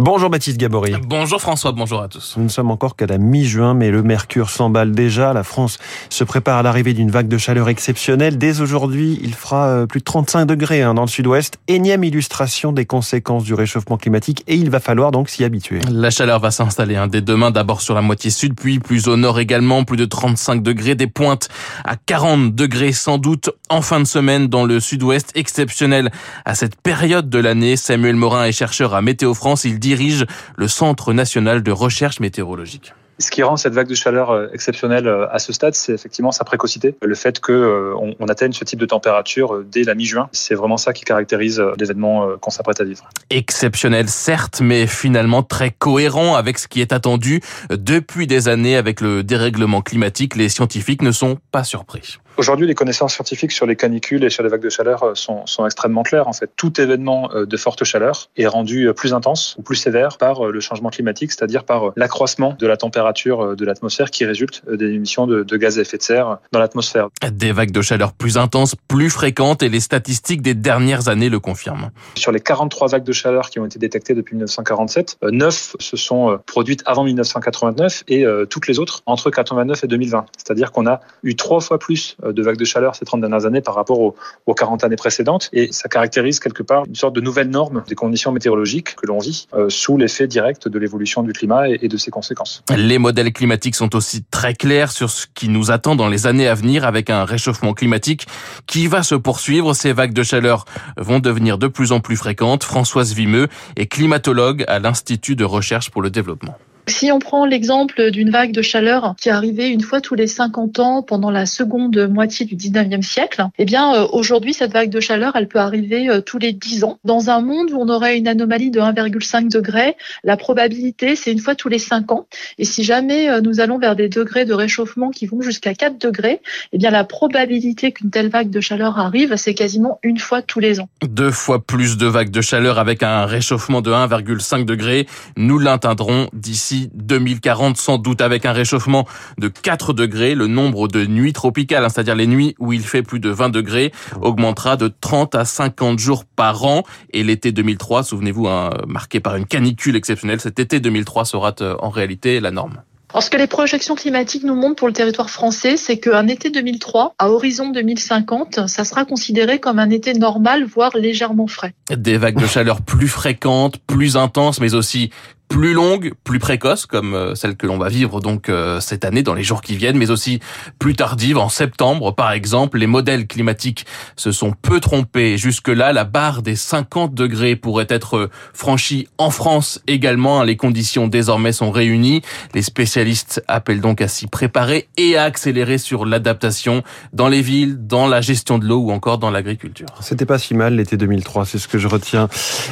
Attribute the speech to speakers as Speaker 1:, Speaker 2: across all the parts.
Speaker 1: Bonjour Baptiste Gabory.
Speaker 2: Bonjour François, bonjour à tous.
Speaker 1: Nous ne sommes encore qu'à la mi-juin, mais le mercure s'emballe déjà. La France se prépare à l'arrivée d'une vague de chaleur exceptionnelle. Dès aujourd'hui, il fera euh, plus de 35 degrés hein, dans le sud-ouest. Énième illustration des conséquences du réchauffement climatique et il va falloir donc s'y habituer.
Speaker 2: La chaleur va s'installer hein, dès demain, d'abord sur la moitié sud, puis plus au nord également, plus de 35 degrés, des pointes à 40 degrés sans doute en fin de semaine dans le sud-ouest, exceptionnel à cette période de l'année. Samuel Morin est chercheur à Météo France. Il dirige le Centre national de recherche météorologique.
Speaker 3: Ce qui rend cette vague de chaleur euh, exceptionnelle euh, à ce stade, c'est effectivement sa précocité. Le fait qu'on euh, on atteigne ce type de température dès la mi-juin, c'est vraiment ça qui caractérise l'événement qu'on s'apprête à vivre.
Speaker 2: Exceptionnel, certes, mais finalement très cohérent avec ce qui est attendu depuis des années avec le dérèglement climatique. Les scientifiques ne sont pas surpris.
Speaker 3: Aujourd'hui, les connaissances scientifiques sur les canicules et sur les vagues de chaleur sont, sont, extrêmement claires. En fait, tout événement de forte chaleur est rendu plus intense ou plus sévère par le changement climatique, c'est-à-dire par l'accroissement de la température euh, de l'atmosphère qui résulte euh, des émissions de, de gaz à effet de serre dans l'atmosphère.
Speaker 2: Des vagues de chaleur plus intenses, plus fréquentes et les statistiques des dernières années le confirment.
Speaker 3: Sur les 43 vagues de chaleur qui ont été détectées depuis 1947, 9 se sont produites avant 1989 et toutes les autres entre 89 et 2020. C'est-à-dire qu'on a eu trois fois plus de vagues de chaleur ces 30 dernières années par rapport aux, aux 40 années précédentes et ça caractérise quelque part une sorte de nouvelle norme des conditions météorologiques que l'on vit euh, sous l'effet direct de l'évolution du climat et, et de ses conséquences.
Speaker 2: Les modèles climatiques sont aussi très clairs sur ce qui nous attend dans les années à venir avec un réchauffement climatique qui va se poursuivre. Ces vagues de chaleur vont devenir de plus en plus fréquentes. Françoise Vimeux est climatologue à l'Institut de recherche pour le développement.
Speaker 4: Si on prend l'exemple d'une vague de chaleur qui arrivée une fois tous les 50 ans pendant la seconde moitié du 19e siècle, eh bien euh, aujourd'hui cette vague de chaleur, elle peut arriver euh, tous les 10 ans. Dans un monde où on aurait une anomalie de 1,5 degré, la probabilité c'est une fois tous les 5 ans. Et si jamais euh, nous allons vers des degrés de réchauffement qui vont jusqu'à 4 degrés, eh bien la probabilité qu'une telle vague de chaleur arrive, c'est quasiment une fois tous les ans.
Speaker 2: Deux fois plus de vagues de chaleur avec un réchauffement de 1,5 degré, nous l'atteindrons d'ici 2040, sans doute avec un réchauffement de 4 degrés. Le nombre de nuits tropicales, hein, c'est-à-dire les nuits où il fait plus de 20 degrés, augmentera de 30 à 50 jours par an. Et l'été 2003, souvenez-vous, hein, marqué par une canicule exceptionnelle, cet été 2003 sera euh, en réalité la norme.
Speaker 4: Alors, ce que les projections climatiques nous montrent pour le territoire français, c'est qu'un été 2003, à horizon 2050, ça sera considéré comme un été normal, voire légèrement frais.
Speaker 2: Des vagues de chaleur plus fréquentes, plus intenses, mais aussi plus longue, plus précoce, comme euh, celle que l'on va vivre donc euh, cette année dans les jours qui viennent, mais aussi plus tardive en septembre par exemple. Les modèles climatiques se sont peu trompés. Jusque-là, la barre des 50 degrés pourrait être euh, franchie en France également. Les conditions désormais sont réunies. Les spécialistes appellent donc à s'y préparer et à accélérer sur l'adaptation dans les villes, dans la gestion de l'eau ou encore dans l'agriculture.
Speaker 1: C'était pas si mal l'été 2003, c'est ce que je retiens.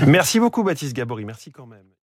Speaker 1: Merci beaucoup Baptiste Gabory, merci quand même.